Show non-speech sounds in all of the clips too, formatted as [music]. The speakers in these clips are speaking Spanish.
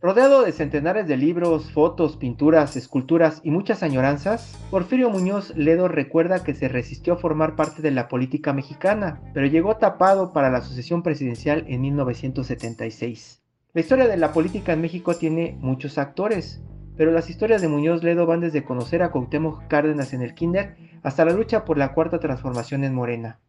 Rodeado de centenares de libros, fotos, pinturas, esculturas y muchas añoranzas, Porfirio Muñoz Ledo recuerda que se resistió a formar parte de la política mexicana, pero llegó tapado para la sucesión presidencial en 1976. La historia de la política en México tiene muchos actores, pero las historias de Muñoz Ledo van desde conocer a Cuauhtémoc Cárdenas en el kinder hasta la lucha por la cuarta transformación en Morena.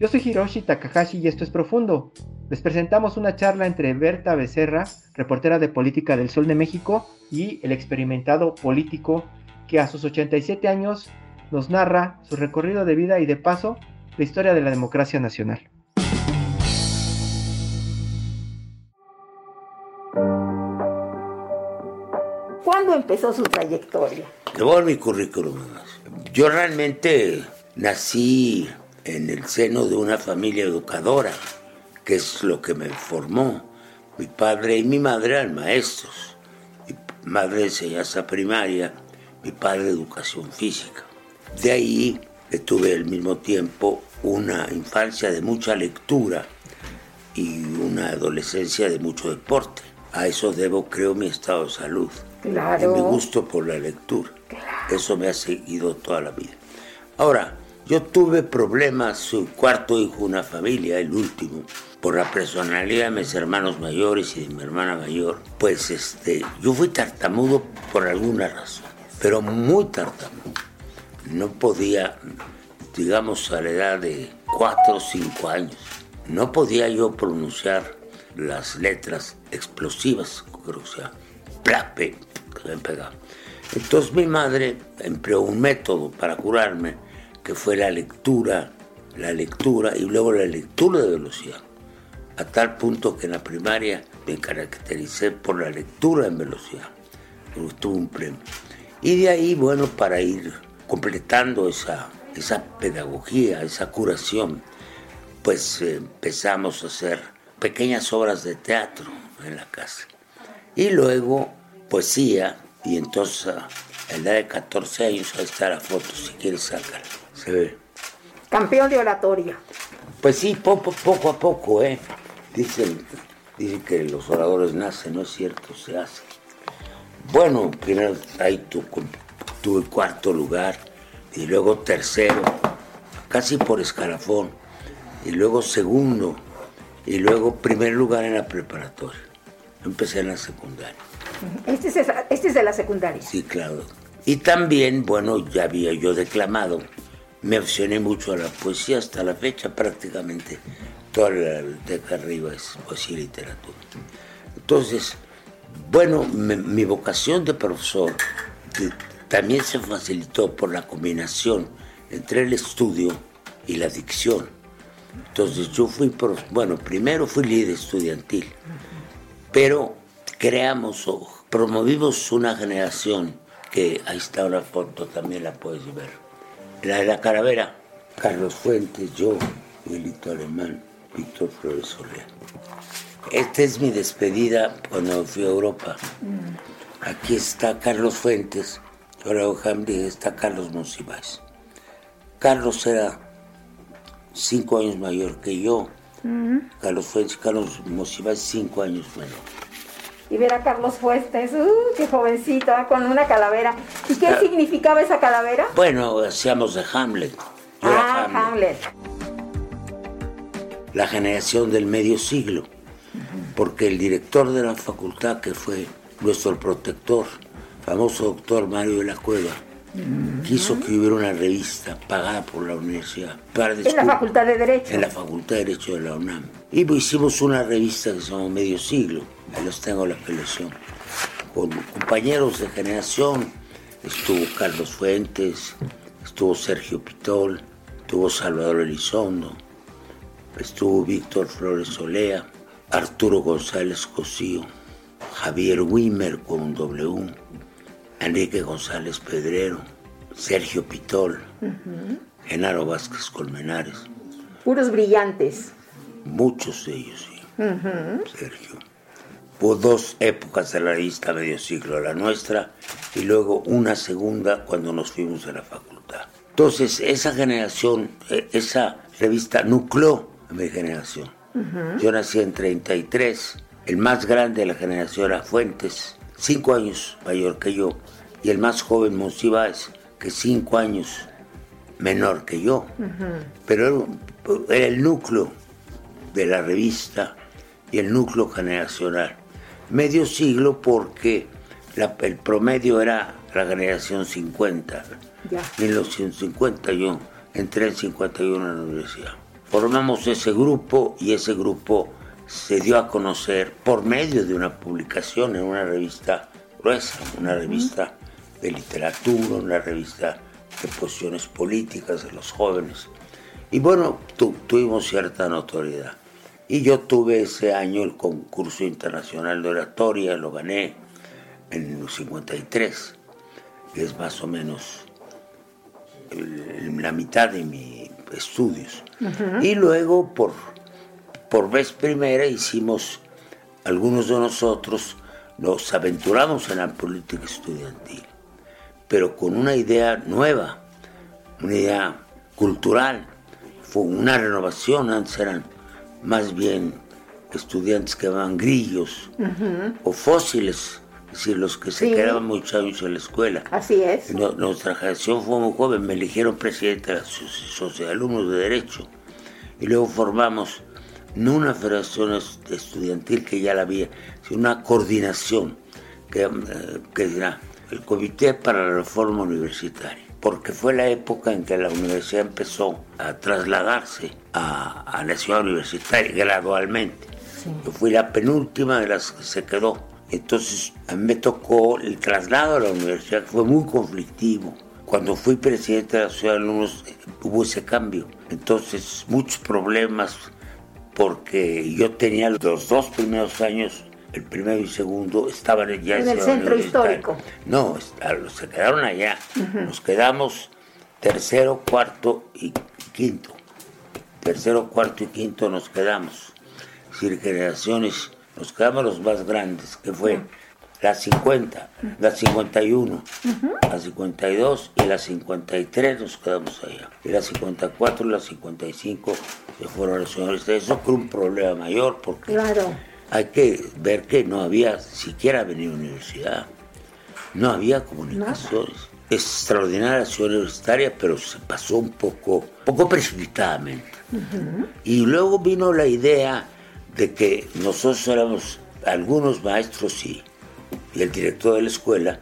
Yo soy Hiroshi Takahashi y esto es Profundo. Les presentamos una charla entre Berta Becerra, reportera de política del Sol de México, y el experimentado político que a sus 87 años nos narra su recorrido de vida y de paso la historia de la democracia nacional. ¿Cuándo empezó su trayectoria? Le voy a dar mi currículum. Yo realmente nací en el seno de una familia educadora, que es lo que me formó. Mi padre y mi madre eran maestros. Mi madre enseñanza primaria, mi padre educación física. De ahí tuve al mismo tiempo una infancia de mucha lectura y una adolescencia de mucho deporte. A eso debo, creo, mi estado de salud. Claro. Y mi gusto por la lectura. Eso me ha seguido toda la vida. Ahora, yo tuve problemas, soy cuarto hijo de una familia, el último, por la personalidad de mis hermanos mayores y de mi hermana mayor. Pues este, yo fui tartamudo por alguna razón, pero muy tartamudo. No podía, digamos, a la edad de cuatro o cinco años, no podía yo pronunciar las letras explosivas, creo que sea, plape, que me pegaba. Entonces mi madre empleó un método para curarme, que fue la lectura, la lectura y luego la lectura de velocidad. A tal punto que en la primaria me caractericé por la lectura en velocidad. Tuve un premio. Y de ahí, bueno, para ir completando esa, esa pedagogía, esa curación, pues eh, empezamos a hacer pequeñas obras de teatro en la casa. Y luego poesía, y entonces a la edad de 14 años, ahí está la foto, si quieres sacarla, Campeón de oratoria. Pues sí, poco, poco a poco, ¿eh? Dicen, dicen que los oradores nacen, no es cierto, se hacen. Bueno, primero ahí tu, tuve cuarto lugar, y luego tercero, casi por escalafón, y luego segundo, y luego primer lugar en la preparatoria. Empecé en la secundaria. Este es, este es de la secundaria. Sí, claro. Y también, bueno, ya había yo declamado. Me aficioné mucho a la poesía hasta la fecha, prácticamente toda la acá arriba es poesía y literatura. Entonces, bueno, me, mi vocación de profesor también se facilitó por la combinación entre el estudio y la dicción. Entonces yo fui, bueno, primero fui líder estudiantil, pero creamos o promovimos una generación que ahí está una foto, también la puedes ver. La de la calavera, Carlos Fuentes, yo, Miguelito Alemán, Víctor Flores Soler. Esta es mi despedida cuando fui a Europa. Aquí está Carlos Fuentes, ahora Hamdi, está Carlos Monsiváis. Carlos era cinco años mayor que yo. Carlos Fuentes, Carlos Monsiváis, cinco años menor y ver a Carlos Fuentes, uh, qué jovencito, ¿eh? con una calavera. ¿Y qué ah, significaba esa calavera? Bueno, hacíamos de Hamlet. Yo ah, Hamlet. La generación del medio siglo, porque el director de la facultad, que fue nuestro protector, famoso doctor Mario de la Cueva, quiso que hubiera una revista pagada por la universidad. Para en la Facultad de Derecho. En la Facultad de Derecho de la UNAM. Y pues hicimos una revista que se llama Medio Siglo ahí los tengo la colección, con compañeros de generación, estuvo Carlos Fuentes, estuvo Sergio Pitol, estuvo Salvador Elizondo, estuvo Víctor Flores Olea, Arturo González Cosío, Javier Wimmer con W, Enrique González Pedrero, Sergio Pitol, Genaro Vázquez Colmenares. Puros brillantes. Muchos de ellos, sí. Sergio. Hubo dos épocas de la revista Medio Siglo, la nuestra y luego una segunda cuando nos fuimos a la facultad. Entonces, esa generación, eh, esa revista nucleó a mi generación. Yo nací en 33, el más grande de la generación era Fuentes, cinco años mayor que yo, y el más joven Monsiváis, que cinco años menor que yo. Pero era el núcleo de la revista y el núcleo generacional. Medio siglo porque el promedio era la generación 50. 1950 yo entré en 51 en la universidad. Formamos ese grupo y ese grupo se dio a conocer por medio de una publicación en una revista gruesa, una revista de literatura, una revista de posiciones políticas de los jóvenes. Y bueno, tuvimos cierta notoriedad. Y yo tuve ese año el concurso internacional de oratoria, lo gané en el 53, que es más o menos la mitad de mis estudios. Y luego, por, por vez primera, hicimos, algunos de nosotros nos aventuramos en la política estudiantil, pero con una idea nueva, una idea cultural, fue una renovación, antes eran más bien estudiantes que llamaban grillos o fósiles, es decir, los que se quedaban muchos años en la escuela. Así es. nuestra generación fue muy joven, me eligieron presidente de la Sociedad de Alumnos de Derecho y luego formamos no una federación estudiantil que ya la había, sino una coordinación que, eh, que era el Comité para la Reforma Universitaria porque fue la época en que la universidad empezó a trasladarse a, la ciudad universitaria gradualmente. Yo fui la penúltima de las que se quedó. Entonces a mí me tocó el traslado a la universidad, que fue muy conflictivo. Cuando fui presidente de la ciudad de alumnos hubo ese cambio. Entonces muchos problemas porque yo tenía los dos primeros años el primero y segundo estaban ya en el centro histórico. No, se quedaron allá. Nos quedamos tercero, cuarto y quinto. Tercero, cuarto y quinto nos quedamos. Es decir, generaciones, nos quedamos los más grandes, que fue la 50, la 51, la 52 y la 53 nos quedamos allá. Y la 54 y la 55 se fueron los señores. Eso fue un problema mayor porque claro hay que ver que no había siquiera venido universidad, no había comunicaciones. Extraordinaria la ciudad universitaria, pero se pasó un poco, poco precipitadamente. Y luego vino la idea de que nosotros éramos, algunos maestros y, y el director de la escuela,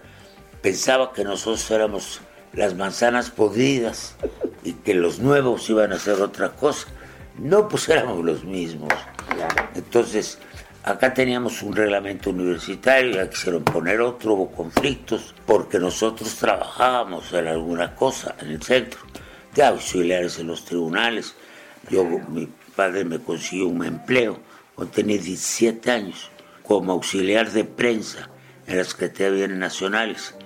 pensaba que nosotros éramos las manzanas podridas y que los nuevos iban a hacer otra cosa. No, pues éramos los mismos. Entonces, Acá teníamos un reglamento universitario, ya quisieron poner otro, hubo conflictos, porque nosotros trabajábamos en alguna cosa en el centro, de auxiliares en los tribunales. Yo, mi padre me consiguió un empleo cuando tenía 17 años, como auxiliar de prensa en las que te habían nacionales.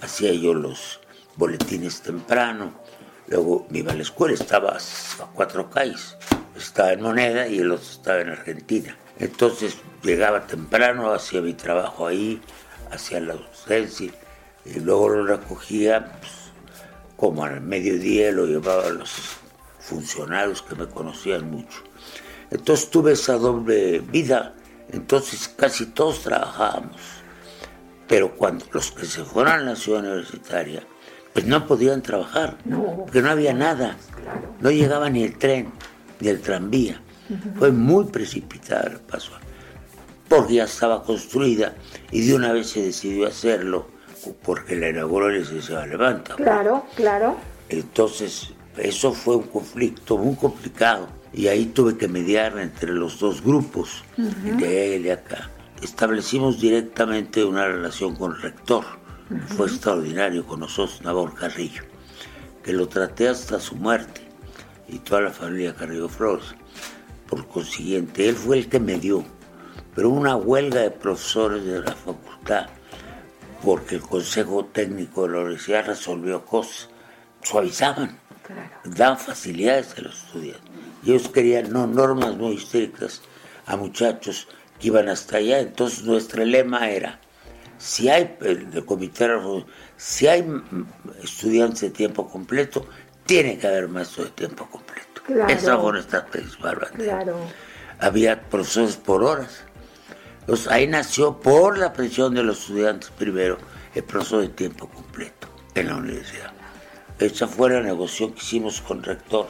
Hacía yo los boletines temprano, luego me iba a la escuela, estaba a cuatro calles, estaba en Moneda y el otro estaba en Argentina. Entonces llegaba temprano, hacía mi trabajo ahí, hacía la docencia, y luego lo recogía pues, como al mediodía, lo llevaba a los funcionarios que me conocían mucho. Entonces tuve esa doble vida, entonces casi todos trabajábamos, pero cuando los que se fueron a la ciudad universitaria, pues no podían trabajar, porque no había nada, no llegaba ni el tren, ni el tranvía. Fue muy precipitada el paso, porque ya estaba construida y de una vez se decidió hacerlo porque la inauguró el licenciado Levanta. Claro, claro. Entonces, eso fue un conflicto muy complicado y ahí tuve que mediar entre los dos grupos, de allá y de acá. Establecimos directamente una relación con el rector, fue extraordinario con nosotros, Nabor Carrillo, que lo traté hasta su muerte y toda la familia Carrillo Flores. Por consiguiente, él fue el que me dio. Pero una huelga de profesores de la facultad, porque el Consejo Técnico de la Universidad resolvió cosas, suavizaban, daban facilidades a los estudiantes. Y ellos querían no normas muy estrictas a muchachos que iban hasta allá. Entonces nuestro lema era, si hay el comité si hay estudiantes de tiempo completo, tiene que haber maestros de tiempo completo. Claro. Esa fue nuestra principal Claro. Había profesores por horas. Entonces, ahí nació por la presión de los estudiantes primero el profesor de tiempo completo en la universidad. Esa fue la negociación que hicimos con el rector.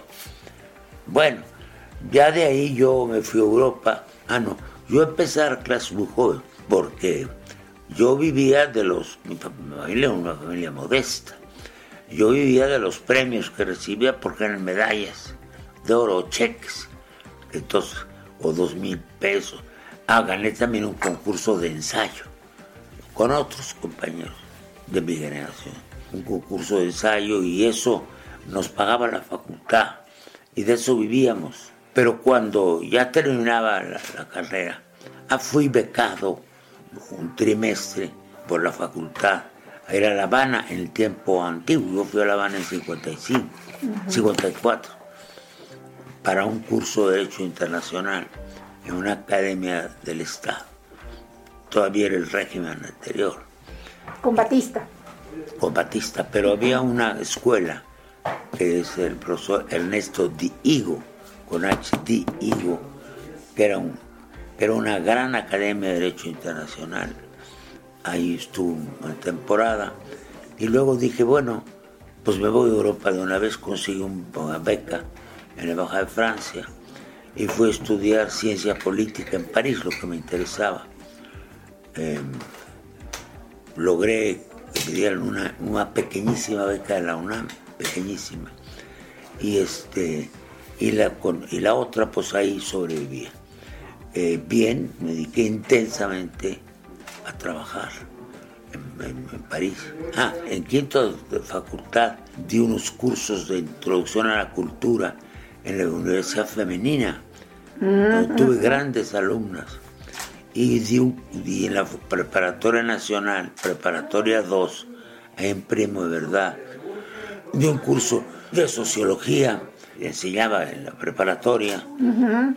Bueno, ya de ahí yo me fui a Europa. Ah, no, yo empecé a dar clases muy joven, porque yo vivía de los. Mi familia una familia modesta. Yo vivía de los premios que recibía porque eran medallas de oro cheques. Entonces, o dos mil pesos. Ah, gané también un concurso de ensayo con otros compañeros de mi generación. Un concurso de ensayo y eso nos pagaba la facultad y de eso vivíamos. Pero cuando ya terminaba la, carrera, ah, fui becado un trimestre por la facultad a ir a La Habana en el tiempo antiguo. Yo fui a La Habana en 55, 54, para un curso de Derecho Internacional en una academia del Estado. Todavía era el régimen anterior. Con Batista. Con Batista, pero había una escuela que es el profesor Ernesto Di Higo, con H. Di Higo, que era un era una gran academia de Derecho Internacional. Ahí estuve una temporada. Y luego dije, bueno, pues me voy a Europa de una vez, conseguí una beca en la Embajada de Francia y fui a estudiar ciencia política en París, lo que me interesaba. Em, logré que me dieran una, una, pequeñísima beca de la UNAM, pequeñísima. Y, este, y, la, y la otra, pues ahí sobrevivía. Eh, bien, me dediqué intensamente a trabajar en, París. Ah, en quinto de facultad di unos cursos de introducción a la cultura en la Universidad Femenina. tuve grandes alumnas. Y di, en la Preparatoria Nacional, Preparatoria 2, en Primo de Verdad, di un curso de sociología enseñaba en la preparatoria,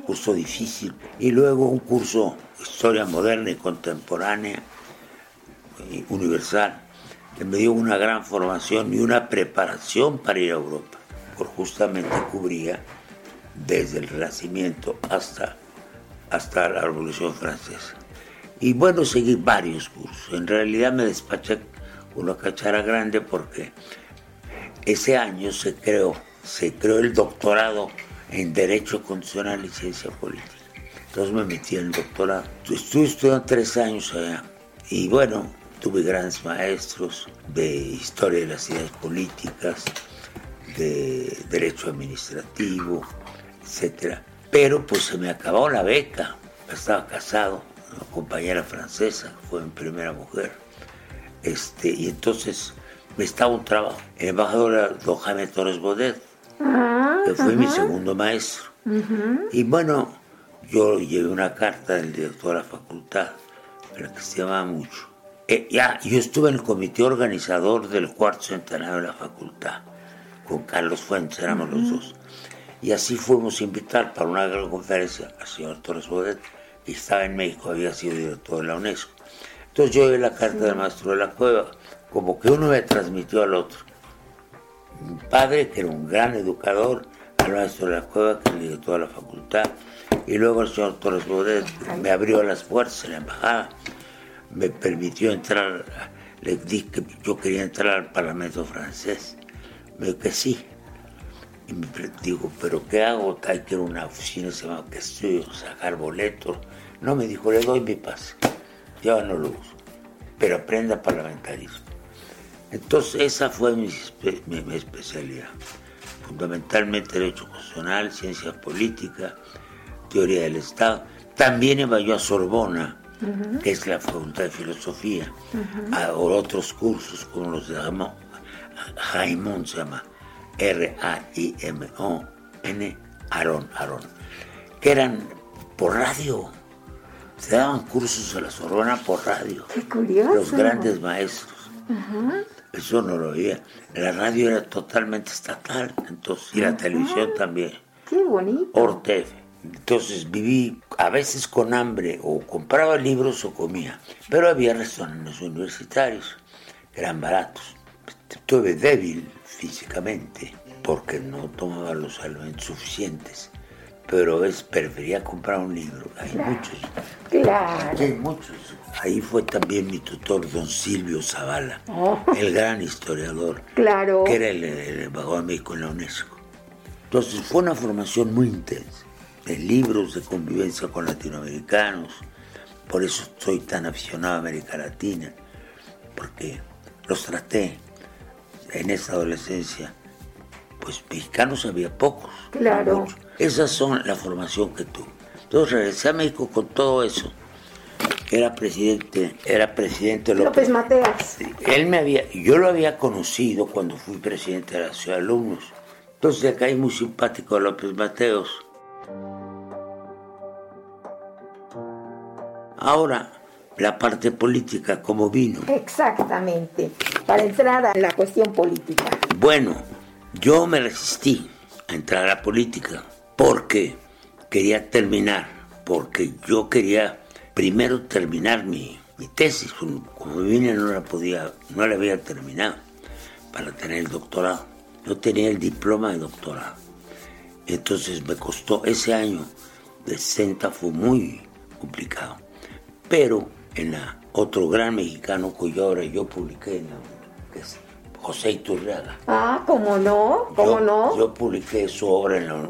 curso difícil, y luego un curso Historia Moderna y Contemporánea, universal, que me dio una gran formación y una preparación para ir a Europa, justamente cubría desde el Renacimiento hasta, hasta la Revolución Francesa. Y bueno, seguí varios cursos. En realidad me despaché una cachara grande porque ese año se creó se creó el doctorado en Derecho Constitucional y Ciencia Política. Entonces me metí en el doctorado. Estuve estudiando tres años allá. Y bueno, tuve grandes maestros de historia de las ideas políticas, de derecho administrativo, etc. Pero pues se me acabó la beca. Estaba casado, una compañera francesa, fue mi primera mujer. Este, y entonces me estaba un trabajo. El embajador era don Jaime Torres Bodet, que fue mi segundo maestro. Y bueno, yo llevé una carta del director de la facultad, la que se llamaba mucho. Eh, ya, yo estuve en el comité organizador del cuarto centenario de la facultad, con Carlos Fuentes, éramos los dos. Y así fuimos a invitar para una gran conferencia al señor Torres Bodet, que estaba en México, había sido director de la UNESCO. Entonces yo llevé la carta del maestro de la cueva, como que uno me transmitió al otro. Mi padre, que era un gran educador, al maestro de la cueva, que me dio toda la facultad, y luego el señor Torres Bodet me abrió las puertas en la embajada, me permitió entrar, le dije que yo quería entrar al Parlamento francés, me dijo que sí. Y me digo, ¿pero qué hago? Hay que ir a una oficina, se llama que estoy, sacar boletos. No, me dijo, le doy mi pase. Yo no lo uso, pero aprenda parlamentarismo. Entonces esa fue mi, especialidad. Fundamentalmente Derecho Constitucional, Ciencias Políticas, Teoría del Estado. También iba yo a Sorbona, que es la Facultad de Filosofía, a otros cursos como los de Jaimón, se llama R-A-I-M-O, N. Aarón, Aarón, que eran por radio. Se daban cursos a la Sorbona por radio. Qué curioso. Los grandes maestros. Eso no lo veía. La radio era totalmente estatal, entonces, y la televisión también. Qué bonito. Ortef. Entonces viví a veces con hambre, o compraba libros o comía. Pero había restaurantes universitarios, eran baratos. Estuve débil físicamente, porque no tomaba los alimentos suficientes. Pero es, prefería comprar un libro. Hay muchos. Claro. Hay muchos. Ahí fue también mi tutor, don Silvio Zavala, Oh. el gran historiador, Claro. que era el, el embajador de México en la UNESCO. Entonces fue una formación muy intensa, de libros de convivencia con latinoamericanos, por eso soy tan aficionado a América Latina, porque los traté en esa adolescencia, pues mexicanos había pocos. Claro. muchos. Esas son la formación que tuve. Entonces regresé a México con todo eso. Era presidente, era presidente López Mateas. él me había, yo lo había conocido cuando fui presidente de la ciudad de alumnos. Entonces le caí muy simpático a López Mateos. Ahora, la parte política, ¿cómo vino? Exactamente. Para entrar a la cuestión política. Bueno, yo me resistí a entrar a la política porque quería terminar, porque yo quería primero terminar mi, mi tesis. Como como vine no la podía, no la había terminado para tener el doctorado. Yo tenía el diploma de doctorado. Entonces me costó ese año de 60 fue muy complicado. Pero en la otro gran mexicano cuya obra yo publiqué, en la- que es José Iturriaga. Ah, ¿cómo no? ¿Cómo Yo- no? Yo publiqué su obra en la...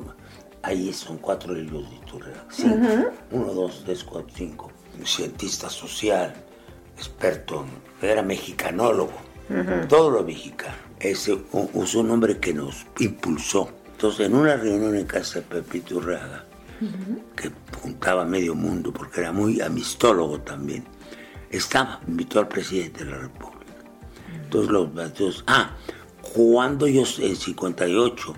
Ahí son cuatro libros de Iturriaga. Cinco. Uno, dos, tres, cuatro, cinco. Un cientista social, experto, era mexicanólogo. Todo lo mexicano. Ese usó un nombre que nos impulsó. Entonces, en una reunión en casa de Pepe Iturriaga, que juntaba medio mundo, porque era muy amistólogo también, estaba, invitó al presidente de la República. Entonces los Mateos, ah, cuando yo en 58,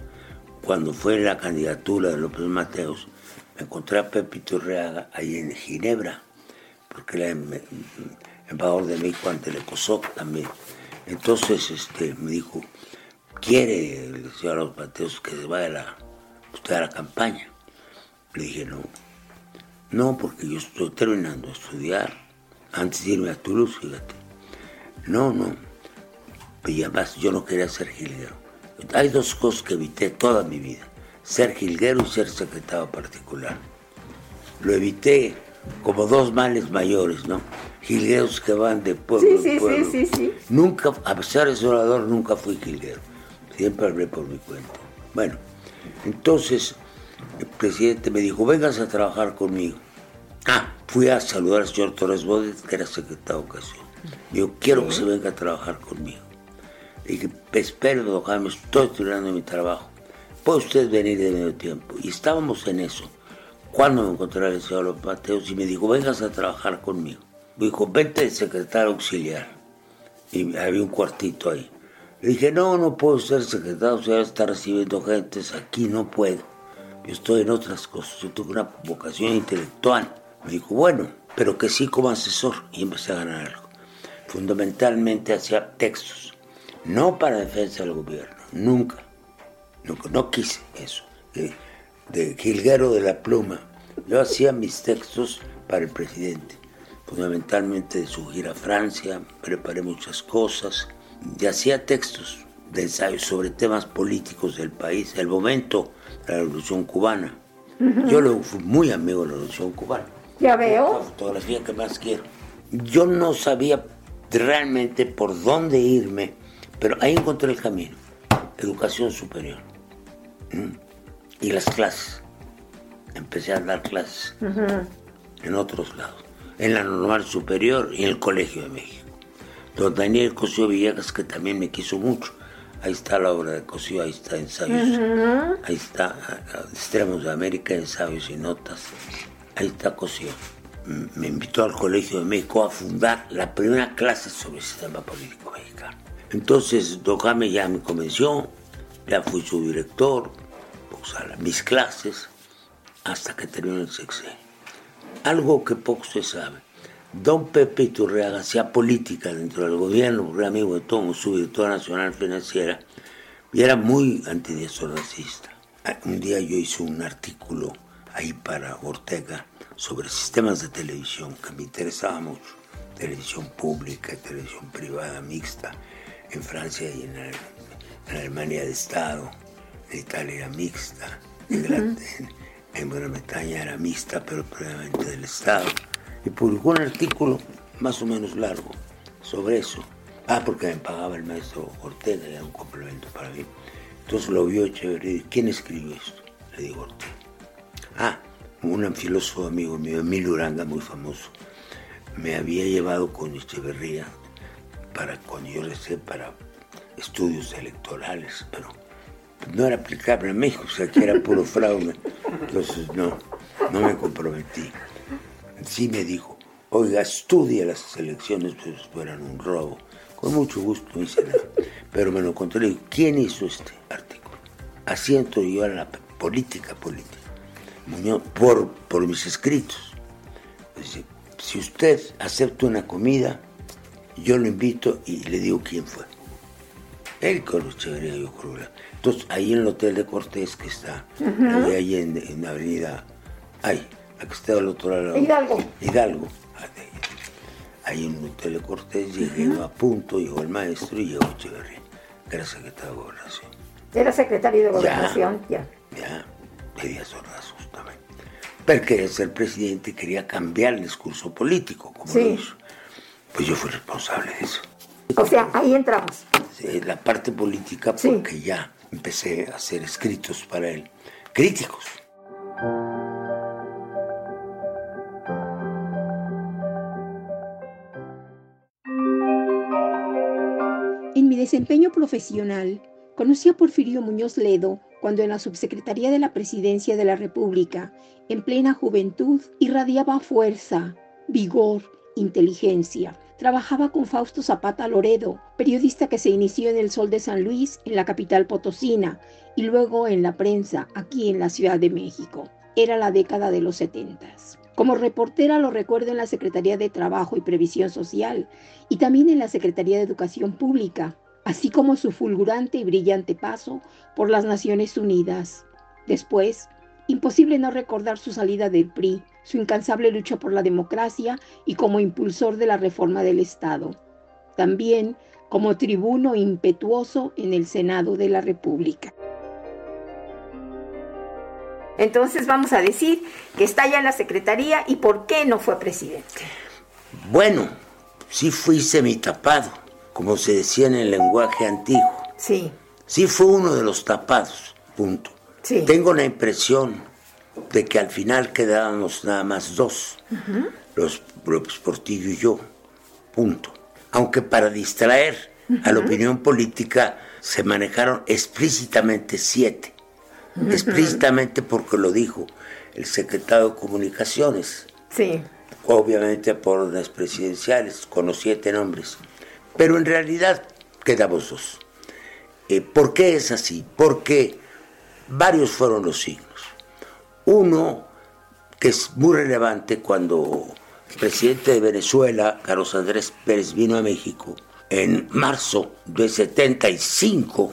cuando fue la candidatura de López Mateos, me encontré a Pepito Reaga ahí en Ginebra, porque era em- embajador de México ante el ECOSOC también. Entonces este, me dijo, ¿quiere el señor López Mateos que se vaya la, usted a la campaña? Le dije, no, no, porque yo estoy terminando de estudiar antes de irme a Toulouse, fíjate. No, no. Y además yo no quería ser jilguero. Hay dos cosas que evité toda mi vida. Ser jilguero y ser secretario particular. Lo evité como dos males mayores, ¿no? Jilgueros que van de pueblo Sí, en sí, sí, pueblo. sí, sí. Nunca, a pesar de ser orador, nunca fui jilguero. Siempre hablé por mi cuenta. Bueno, entonces el presidente me dijo, vengas a trabajar conmigo. Ah, fui a saludar al señor Torres Bodet, que era secretario de Educación. Digo, quiero que se venga a trabajar conmigo. Le dije, espero, don Jaime, estoy terminando mi trabajo. ¿Puede usted venir de medio tiempo? Y estábamos en eso. Cuando me encontré el señor López Mateos y me dijo, vengas a trabajar conmigo. Me dijo, vente de secretario auxiliar. Y había un cuartito ahí. Le dije, no, no puedo ser secretario auxiliar, está recibiendo gentes, aquí no puedo. Yo estoy en otras cosas, yo tengo una vocación intelectual. Me dijo, bueno, pero que sí como asesor. Y empecé a ganar algo. Fundamentalmente hacía textos, no para defensa del gobierno, nunca. Nunca, no quise eso. De, de jilguero de la pluma. Yo hacía mis textos para el presidente, fundamentalmente de su gira a Francia, preparé muchas cosas y hacía textos de ensayos sobre temas políticos del país, el momento de la revolución cubana. Yo luego fui muy amigo de la revolución cubana. Ya La veo. fotografía que más quiero. Yo no sabía realmente por dónde irme, pero ahí encontré el camino. Educación superior. ¿Mm? Y las clases. Empecé a dar clases en otros lados. En la normal superior y en el Colegio de México. Don Daniel Cosío Villegas, que también me quiso mucho. Ahí está la obra de Cosío, ahí está ensayos. Ahí está Extremos de América, ensayos y notas. Cosío. M- Me invitó al Colegio de México a fundar la primera clase sobre el sistema político mexicano. Entonces, Don Jaime ya me convenció, ya fui su director, a mis clases hasta que terminó el sexenio. Algo que poco se sabe. Don Pepe Iturriaga hacía política dentro del gobierno, era amigo de todo, su directora nacional financiera, y era muy antidiesornacista. Ah, un día yo hice un artículo ahí para Ortega sobre sistemas de televisión que me interesaba mucho. Televisión pública, televisión privada mixta, en Francia y en, Alemania de Estado, en Italia era mixta, en, en Gran Bretaña era mixta, pero previamente del Estado. Y publicó un artículo más o menos largo sobre eso. Ah, porque me pagaba el maestro Ortega, era un complemento para mí. Entonces lo vio Echeverría. ¿Quién escribió esto? Le digo Ortega. Ah, un filósofo amigo mío, Emilio Uranga, muy famoso, me había llevado con Echeverría para, cuando yo le para estudios electorales, pero no era aplicable a México, o sea que era puro fraude. Entonces no, no me comprometí. Sí me dijo, oiga, estudia las elecciones, pues fueran un robo. Con mucho gusto hice nada. Pero me lo le digo, ¿quién hizo este artículo? Asiento yo a la política política. Muñoz, por, por mis escritos. Dice, si usted acepta una comida, yo lo invito y le digo quién fue. Él con los yo creo. Entonces, ahí en el Hotel de Cortés, que está, ahí, en, la avenida, ahí, la que está al otro lado. Hidalgo. Hidalgo. Ahí en el Hotel de Cortés llegué a punto, llegó el maestro y llegó Echeverría, que era secretario de Gobernación. Era secretario de Gobernación, ya. Ya, pedía Ordaz quería ser presidente y quería cambiar el discurso político, como lo hizo. Pues yo fui responsable de eso. O sea, ahí entramos. Sí, la parte política, porque ya empecé a hacer escritos para él, críticos. En mi desempeño profesional, conocí a Porfirio Muñoz Ledo cuando en la Subsecretaría de la Presidencia de la República, en plena juventud, irradiaba fuerza, vigor, inteligencia, Trabajaba con Fausto Zapata Loredo, periodista que se inició en El Sol de San Luis, en la capital potosina, y luego en la prensa, aquí en la Ciudad de México. Era la década de los setentas. Como reportera lo recuerdo en la Secretaría de Trabajo y Previsión Social y también en la Secretaría de Educación Pública, así como su fulgurante y brillante paso por las Naciones Unidas. Después, imposible no recordar su salida del PRI, su incansable lucha por la democracia y como impulsor de la reforma del Estado. También como tribuno impetuoso en el Senado de la República. Entonces vamos a decir que está ya en la Secretaría y por qué no fue presidente. Bueno, sí fui semitapado, como se decía en el lenguaje antiguo. Sí. Sí fue uno de los tapados, punto. Sí. Tengo la impresión de que al final quedábamos nada más dos, los López Portillo y yo, punto. Aunque para distraer a la opinión política se manejaron explícitamente siete, explícitamente porque lo dijo el secretario de Comunicaciones. Sí. Obviamente por órdenes presidenciales, con los siete nombres. Pero en realidad quedamos dos. Eh, ¿Por qué es así? Porque varios fueron los signos. Uno, que es muy relevante cuando el presidente de Venezuela, Carlos Andrés Pérez, vino a México, en marzo de 75,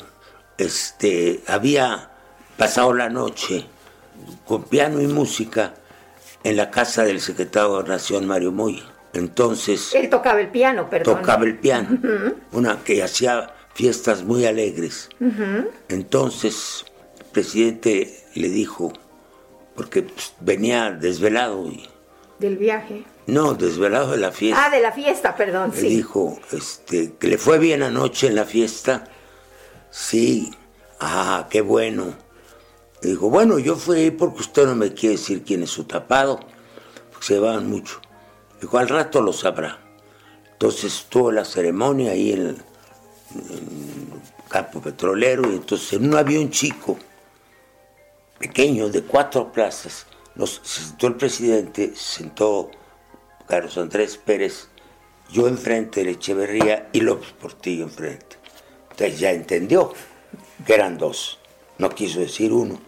este, había pasado la noche con piano y música en la casa del secretario de Nación Mario Moy. Entonces... Él tocaba el piano, perdón. Tocaba el piano, una que hacía fiestas muy alegres. Entonces, el presidente le dijo, porque pues, venía desvelado. Y, ¿Del viaje? No, desvelado de la fiesta. Ah, de la fiesta, perdón, sí. dijo este, que le fue bien anoche en la fiesta. Sí, ah, qué bueno. dijo, bueno, yo fui porque usted no me quiere decir quién es su tapado, porque se van mucho. Dijo, al rato lo sabrá. Entonces estuvo la ceremonia ahí en el, campo petrolero y entonces en un avión chico pequeño de cuatro plazas. Nos sentó el presidente, sentó Carlos Andrés Pérez, yo enfrente de Echeverría y López Portillo enfrente. Entonces ya entendió que eran dos, no quiso decir uno.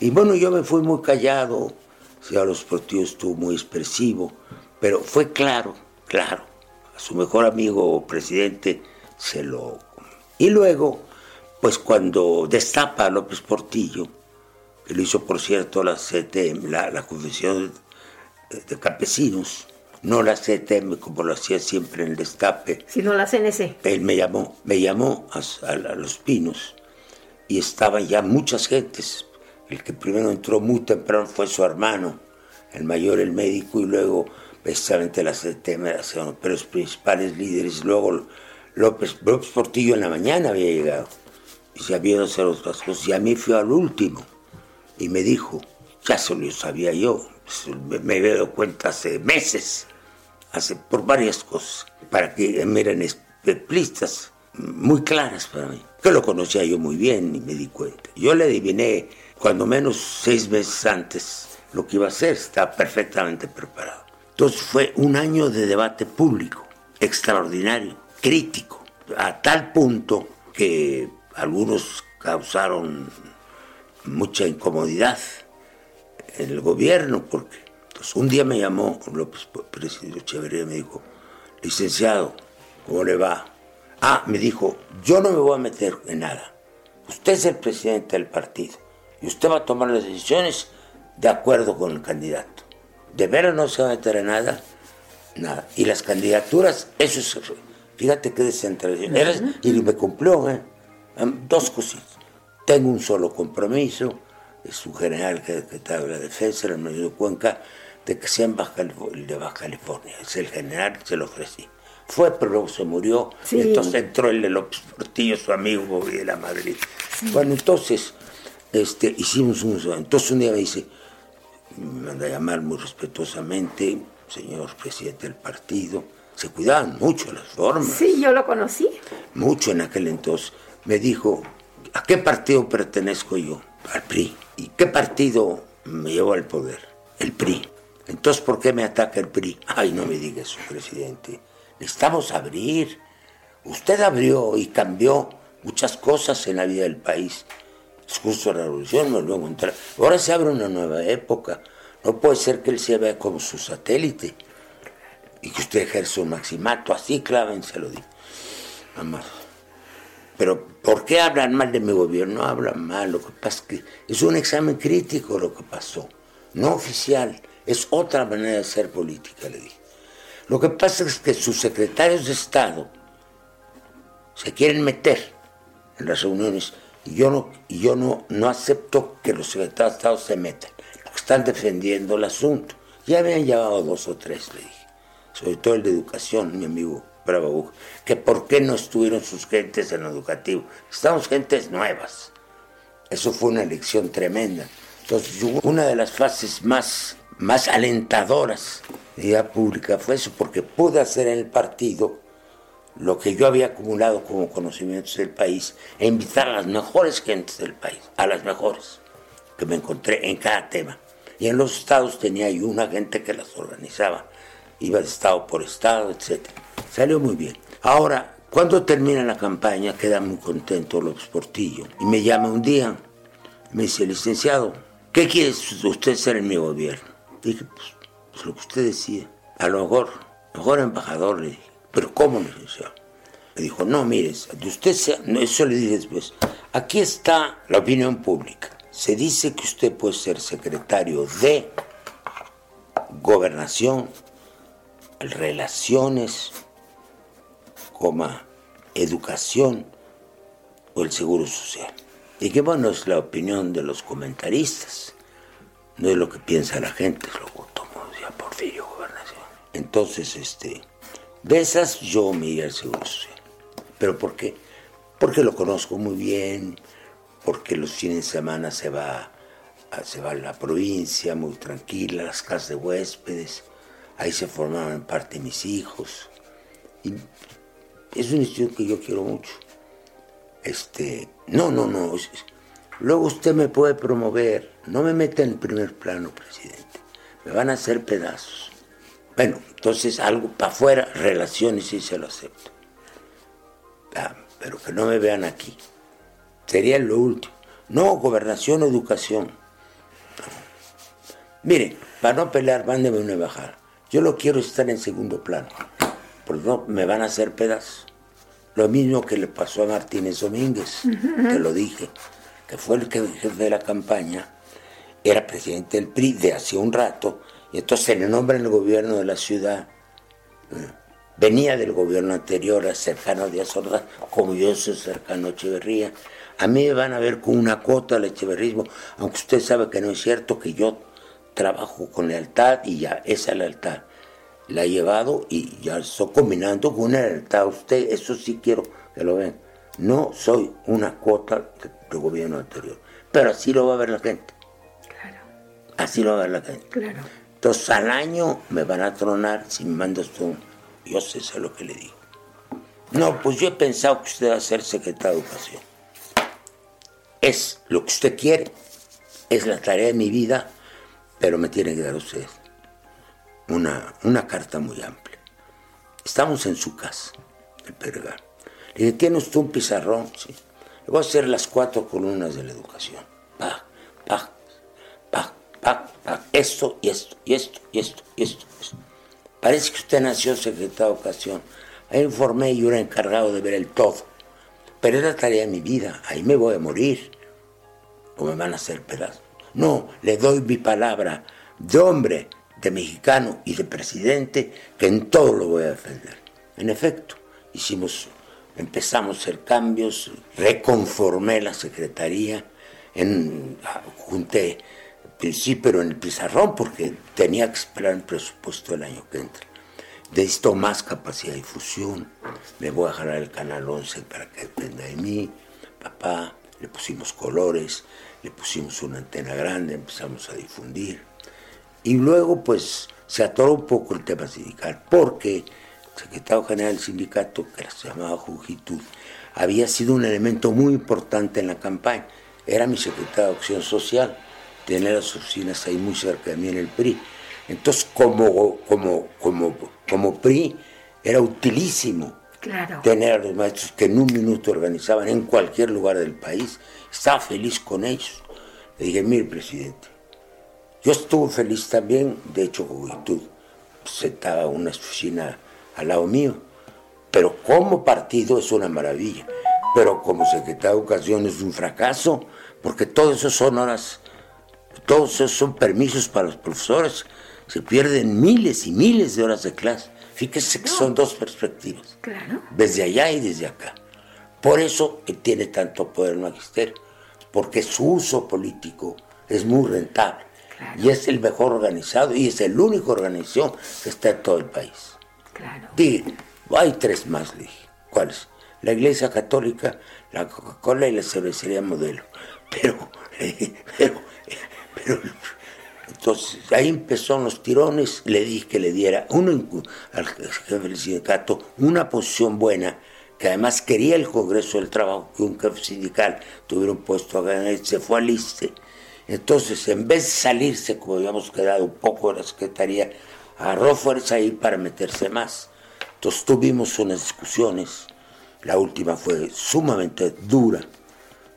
Y bueno, yo me fui muy callado, a los partidos estuvo muy expresivo, pero fue claro, claro. A su mejor amigo presidente se lo... Y luego, pues cuando destapa a López Portillo, que lo hizo por cierto la CTM, la, la Confesión de Campesinos, no la CTM como lo hacía siempre en el destape. Sino la CNC. Él me llamó, me llamó a, Los Pinos y estaban ya muchas gentes. El que primero entró muy temprano fue su hermano, el mayor, el médico, y luego precisamente la CTM, pero los principales líderes. Luego López, López Portillo en la mañana había llegado y se habían hacer otras cosas. Y a mí fui al último y me dijo, ya se lo sabía yo, me, he dado cuenta hace meses hace, por varias cosas, para que me eran explícitas, muy claras para mí, que lo conocía yo muy bien y me di cuenta. Yo le adiviné, cuando menos seis meses antes, lo que iba a hacer, estaba perfectamente preparado. Entonces fue un año de debate público, extraordinario, crítico, a tal punto que algunos causaron mucha incomodidad en el gobierno, porque un día me llamó López Presidio Echeverría y me dijo, licenciado, ¿cómo le va? Ah, me dijo, yo no me voy a meter en nada. Usted es el presidente del partido y usted va a tomar las decisiones de acuerdo con el candidato. ¿De veras no se va a meter en nada? Nada. Y las candidaturas, eso es, fíjate qué descentralización. Y me cumplió, ¿eh? Dos cositas. Tengo un solo compromiso, es un general que, está en la defensa, el medio de Cuenca, de que sea en Baja, de Baja California. Es el general que se lo ofrecí. Fue, pero luego se murió. Entonces entró el de López Portillo, su amigo de la Madrid. Bueno, entonces este, hicimos un... Entonces un día me dice, me manda a llamar muy respetuosamente, señor presidente del partido. Se cuidaban mucho las formas. Sí, yo lo conocí. Mucho en aquel entonces. Me dijo, ¿a qué partido pertenezco yo? Al PRI. ¿Y qué partido me llevó al poder? El PRI. Entonces, ¿por qué me ataca el PRI? Ay, no me diga eso, presidente. Necesitamos abrir. Usted abrió y cambió muchas cosas en la vida del país. Es justo la revolución, me lo encontrar. Ahora se abre una nueva época. No puede ser que él se vea como su satélite y que usted ejerza un maximato. Así, se lo digo. Mamá. Pero, ¿por qué hablan mal de mi gobierno? No hablan mal. Lo que pasa es que es un examen crítico lo que pasó, no oficial. Es otra manera de ser política, le dije. Lo que pasa es que sus secretarios de Estado se quieren meter en las reuniones yo no, yo no, no acepto que los secretarios de Estado se metan, porque están defendiendo el asunto. Ya habían llevado dos o tres, le dije, sobre todo el de educación, mi amigo Bravo, que por qué no estuvieron sus gentes en lo educativo. Estamos gentes nuevas. Eso fue una elección tremenda. Entonces, una de las fases más más alentadoras de vida pública fue eso, porque pude hacer en el partido lo que yo había acumulado como conocimientos del país e invitar a las mejores gentes del país, a las mejores, que me encontré en cada tema. Y en los estados tenía yo una gente que las organizaba, iba de estado por estado, etc. Salió muy bien. Ahora, cuando termina la campaña, queda muy contento López Portillo y me llama un día, me dice, licenciado, ¿qué quiere usted ser en mi gobierno? Dije, pues, pues, lo que usted decía. A lo mejor, mejor embajador, le dije. Pero ¿cómo, licenciado? Me dijo, no, mire, de usted eso le dije después. Aquí está la opinión pública. Se dice que usted puede ser secretario de gobernación, relaciones, coma, educación o el seguro social. Y qué bueno es la opinión de los comentaristas no es lo que piensa la gente, es lo que tomó ya Porfirio Gobernación. Entonces, este, de esas yo Seguro Social. ¿Pero por qué? Porque lo conozco muy bien, porque los fines de semana se va, a, se va a la provincia muy tranquila, las casas de huéspedes, ahí se formaban en parte mis hijos. Y es una institución que yo quiero mucho. Este, no, no, no. Luego usted me puede promover. No me meta en el primer plano, presidente. Me van a hacer pedazos. Bueno, entonces algo para afuera, relaciones sí se lo acepto. Ah, pero que no me vean aquí. Sería lo último. No, gobernación, educación. Mire, para no pelear, mándeme una embajada. Yo lo quiero estar en segundo plano, porque no me van a hacer pedazos. Lo mismo que le pasó a Martínez Domínguez, te lo dije, que fue el jefe de la campaña, era presidente del PRI de hace un rato, y entonces le nombra en el gobierno de la ciudad. Eh, venía del gobierno anterior, cercano a Díaz Ordaz, como yo soy cercano a Echeverría. A mí me van a ver con una cuota al echeverrismo, aunque usted sabe que no es cierto, que yo trabajo con lealtad y ya, esa lealtad la he llevado y ya estoy combinando con una lealtad. Usted, eso sí quiero que lo vean. No soy una cuota del gobierno anterior, pero así lo va a ver la gente. Claro. Así lo va a ver la gente. Claro. Entonces al año me van a tronar si me mandas tú. Yo sé, sé lo que le digo. No, pues yo he pensado que usted va a ser secretario de Educación. Es lo que usted quiere, es la tarea de mi vida, pero me tiene que dar usted una, una carta muy amplia. Estamos en su casa, el Pergar. Le dije, ¿tiene usted un pizarrón? Le voy a hacer las cuatro columnas de la educación. Pa, pa, Esto y esto, y esto, y esto, y esto. Parece que usted nació secretario de educación. Ahí informé y yo era encargado de ver el todo. Pero es la tarea de mi vida. Ahí me voy a morir. O me van a hacer pedazos. No, le doy mi palabra de hombre, de mexicano y de presidente, que en todo lo voy a defender. En efecto, hicimos, empezamos a hacer cambios, reconformé la secretaría, en, junté, sí, pero en el pizarrón, porque tenía que esperar el presupuesto el año que entra. Necesito más capacidad de difusión, me voy a jalar el canal 11 para que dependa de mí, papá, le pusimos colores, le pusimos una antena grande, empezamos a difundir. Y luego pues se atoró un poco el tema sindical, porque el secretario general del sindicato, que se llamaba Jujitud, había sido un elemento muy importante en la campaña. Era mi secretario de Acción Social, tenía las oficinas ahí muy cerca de mí en el PRI. Entonces, como, como, como, como PRI, era utilísimo tener a los maestros que en un minuto organizaban en cualquier lugar del país. Estaba feliz con ellos. Le dije, mire, presidente, yo estuve feliz también, de hecho, Juventud sentaba una oficina al lado mío, pero como partido es una maravilla, pero como secretario de Educación es un fracaso, porque todos esos son horas, todos esos son permisos para los profesores, se pierden miles y miles de horas de clase. Fíjese que son dos perspectivas. Claro. Desde allá y desde acá. Por eso que tiene tanto poder el magisterio, porque su uso político es muy rentable. Y es el mejor organizado y es el único organización que está en todo el país. Claro. hay tres más, dije. ¿Cuáles? La Iglesia Católica, la Coca-Cola y la cervecería modelo. Pero, [laughs] pero [laughs] entonces ahí empezaron los tirones, le dije que le diera uno al jefe del sindicato una posición buena, que además quería el Congreso del Trabajo que un jefe sindical tuviera un puesto a ganar, se fue al ISTE. Entonces, en vez de salirse, como habíamos quedado un poco de la Secretaría, agarró fuerza ahí para meterse más. Entonces tuvimos unas discusiones, la última fue sumamente dura,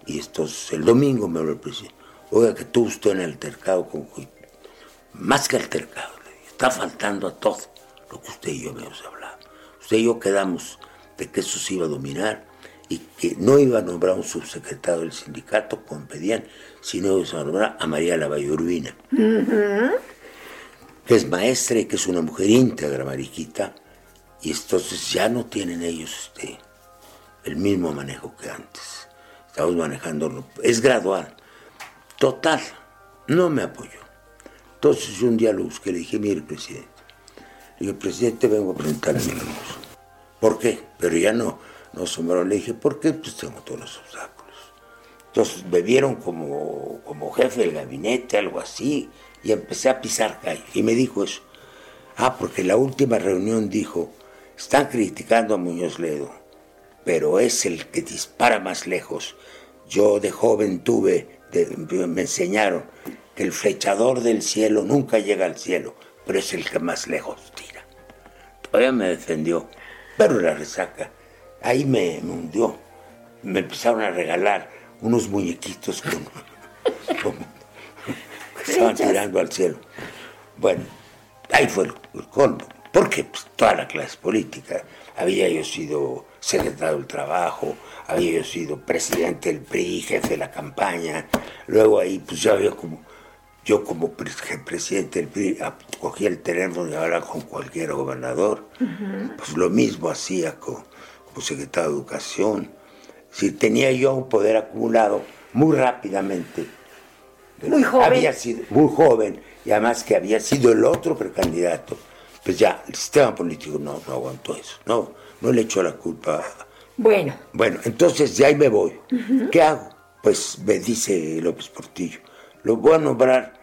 y entonces el domingo me habló el presidente, oiga que tuvo usted en el altercado con más que altercado, está faltando a todo lo que usted y yo habíamos hablado. Usted y yo quedamos de que eso se iba a dominar y que no iba a nombrar un subsecretario del sindicato, como pedían, sino iba a nombrar a María Lavalle Urbina, que es maestra y que es una mujer íntegra, mariquita, y entonces ya no tienen ellos este, el mismo manejo que antes. Estamos manejando, es gradual. Total, no me apoyó. Entonces un día lo busqué, le dije, mire, presidente. Le dije, presidente, vengo a presentar mi hermoso. ¿Por qué? Pero ya no, no sombró. Le dije, ¿por qué? Pues tengo todos los obstáculos. Entonces me vieron como, como jefe del gabinete, algo así, y empecé a pisar calle. Y me dijo eso. Ah, porque la última reunión dijo, están criticando a Muñoz Ledo, pero es el que dispara más lejos. Yo de joven tuve, me enseñaron que el flechador del cielo nunca llega al cielo, pero es el que más lejos tira. Todavía me defendió, pero la resaca, ahí me, hundió. Me empezaron a regalar unos muñequitos como, [laughs] que estaban tirando al cielo. Bueno, ahí fue el, colmo. Porque pues, toda la clase política, había yo sido secretario del Trabajo, había yo sido presidente del PRI, jefe de la campaña, luego ahí pues ya había como, yo como presidente del PRI ah, cogía el teléfono y hablaba con cualquier gobernador, pues lo mismo hacía con, como secretario de Educación, si tenía yo un poder acumulado muy rápidamente. Muy joven. Había sido muy joven y además que había sido el otro precandidato. Pues ya, el sistema político no, no aguantó eso. No, no le echó la culpa. Bueno. Bueno, entonces ya ahí me voy. ¿Qué hago? Pues me dice López Portillo, lo voy a nombrar.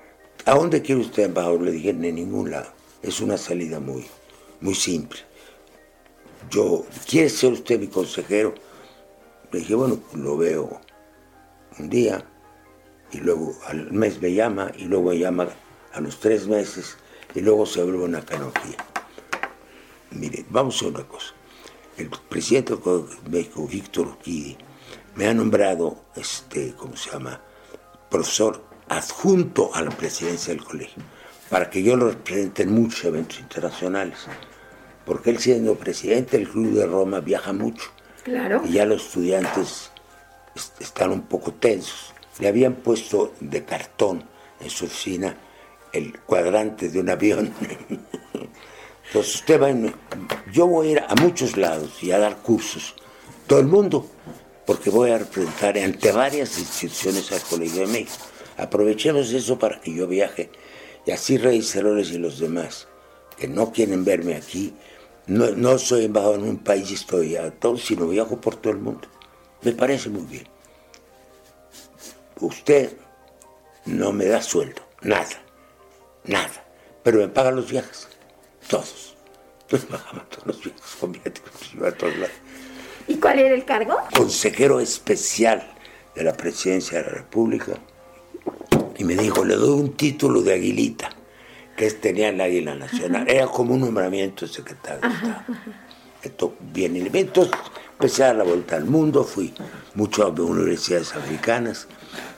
¿A dónde quiere usted, embajador? Le dije, en ningún lado. Es una salida muy, muy simple. Yo, ¿quiere ser usted mi consejero? Le dije, bueno, lo veo un día y luego al mes me llama y luego me llama a los tres meses y luego se vuelve una canonía. Mire, vamos a una cosa. El presidente de México, Víctor Urquidi, me ha nombrado, este, ¿cómo se llama? Profesor adjunto a la presidencia del colegio, para que yo lo represente en muchos eventos internacionales. Porque él siendo presidente del Club de Roma viaja mucho Claro. y ya los estudiantes est- están un poco tensos. Le habían puesto de cartón en su oficina el cuadrante de un avión. [laughs] Entonces usted va, en- yo voy a ir a muchos lados y a dar cursos, todo el mundo, porque voy a representar ante varias instituciones al Colegio de México. Aprovechemos eso para que yo viaje y así Reyes Ceroles y los demás que no quieren verme aquí, no, no soy embajador en un país estoy a todo, sino viajo por todo el mundo. Me parece muy bien. Usted no me da sueldo, nada, nada, pero me pagan los viajes, todos. Entonces pagamos todos los viajes con viáticos, a todos lados. ¿Y cuál era el cargo? Consejero especial de la presidencia de la República y me dijo, le doy un título de aguilita, que es tenía el águila nacional. Era como un nombramiento de secretario. Esto bien, entonces empecé a dar la vuelta al mundo, fui mucho a universidades africanas,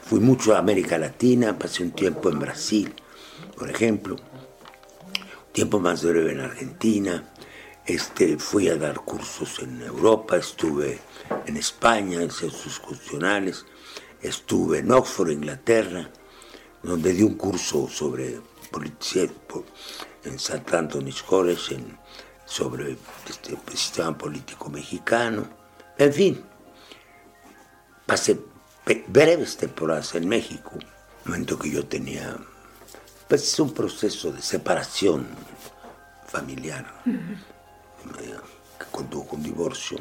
fui mucho a América Latina, pasé un tiempo en Brasil, por ejemplo, tiempo más breve en Argentina, este, fui a dar cursos en Europa, estuve en España, en centros culturales, estuve en Oxford, Inglaterra, donde di un curso sobre policía po- en St. Anthony's College, en- sobre este, el sistema político mexicano, en fin, pasé breves temporadas en México, momento que yo tenía pues un proceso de separación familiar eh, que condujo a un divorcio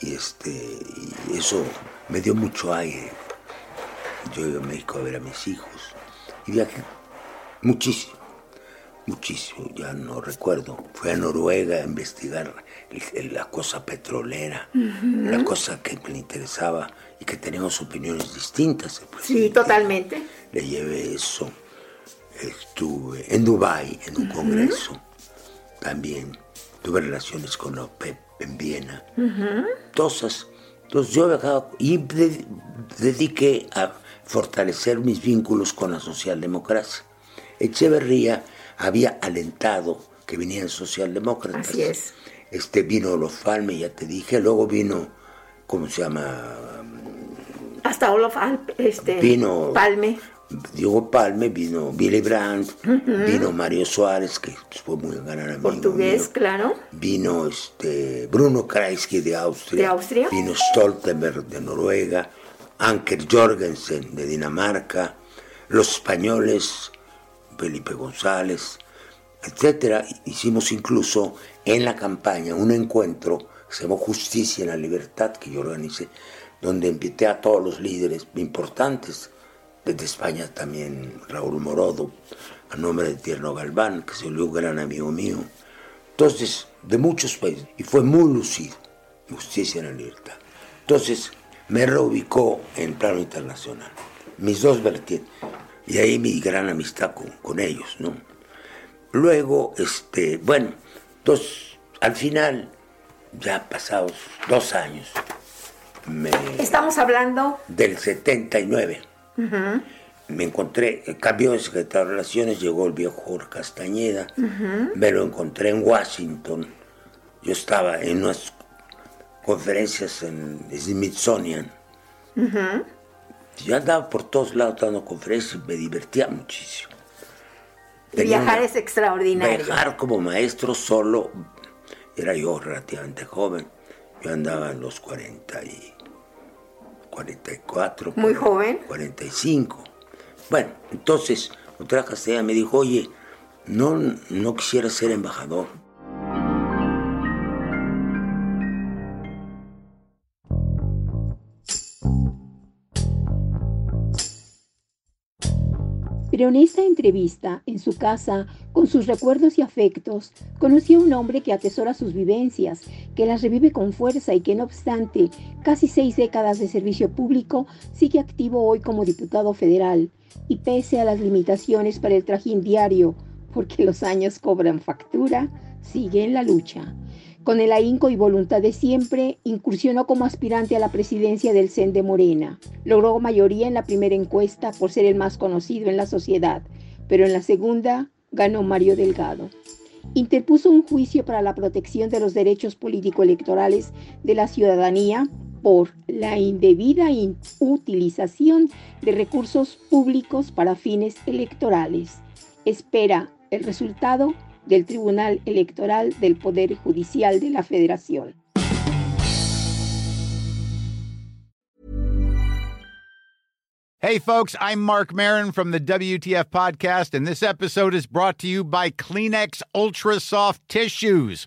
y este y eso me dio mucho aire. Yo iba a México a ver a mis hijos y viajé muchísimo muchísimo ya no recuerdo. Fui a Noruega a investigar la cosa petrolera la cosa que me interesaba y que teníamos opiniones distintas. Sí, totalmente. le llevé eso. Estuve en Dubái en un congreso. También tuve relaciones con la OPEP en Viena. Entonces, entonces yo viajaba y de- dediqué a fortalecer mis vínculos con la socialdemocracia. Echeverría había alentado que vinieran socialdemócratas. Así es. Este vino Los Falme, ya te dije, luego vino, ¿cómo se llama? Hasta Olof este, Vino- Palme. Diego Palme, vino Billy Brandt, vino Mario Suárez, que fue muy gran amigo Portugués, mío. claro. Vino este, Bruno Kreisky de Austria. ¿De Austria? Vino Stoltenberg de Noruega. Anker Jorgensen de Dinamarca. Los españoles, Felipe González, etcétera. Hicimos incluso en la campaña un encuentro que se llamó Justicia en la Libertad, que yo organicé, donde invité a todos los líderes importantes. Desde España también Raúl Morodo, a nombre de Tierno Galván, que se volvió un gran amigo mío. Entonces, de muchos países, y fue muy lucido, justicia en la libertad. Entonces, me reubicó en plano internacional, mis dos vertientes, y ahí mi gran amistad con, con ellos, ¿no? Luego, este, bueno, entonces, al final, ya pasados dos años, me, Estamos hablando del 79, me encontré, cambió de secretario de Relaciones, llegó el viejo Jorge Castañeda, me lo encontré en Washington. Yo estaba en unas conferencias en Smithsonian. Yo andaba por todos lados dando conferencias y me divertía muchísimo. viajar es extraordinario. Viajar como maestro solo, era yo relativamente joven. Yo andaba en los 40 y 44. Muy joven. 45. Bueno, entonces, otra Castellana me dijo, oye, no, no quisiera ser embajador. Pero en esta entrevista, en su casa, con sus recuerdos y afectos, conoció a un hombre que atesora sus vivencias, que las revive con fuerza y que no obstante casi seis décadas de servicio público sigue activo hoy como diputado federal y pese a las limitaciones para el trajín diario, porque los años cobran factura, sigue en la lucha. Con el ahínco y voluntad de siempre, incursionó como aspirante a la presidencia del CEN de Morena. Logró mayoría en la primera encuesta por ser el más conocido en la sociedad, pero en la segunda ganó Mario Delgado. Interpuso un juicio para la protección de los derechos político-electorales de la ciudadanía por la indebida utilización de recursos públicos para fines electorales. Espera el resultado del Tribunal Electoral del Poder Judicial de la Federación. Hey, folks, I'm Mark Marin from the WTF Podcast, and this episode is brought to you by Kleenex Ultra Soft Tissues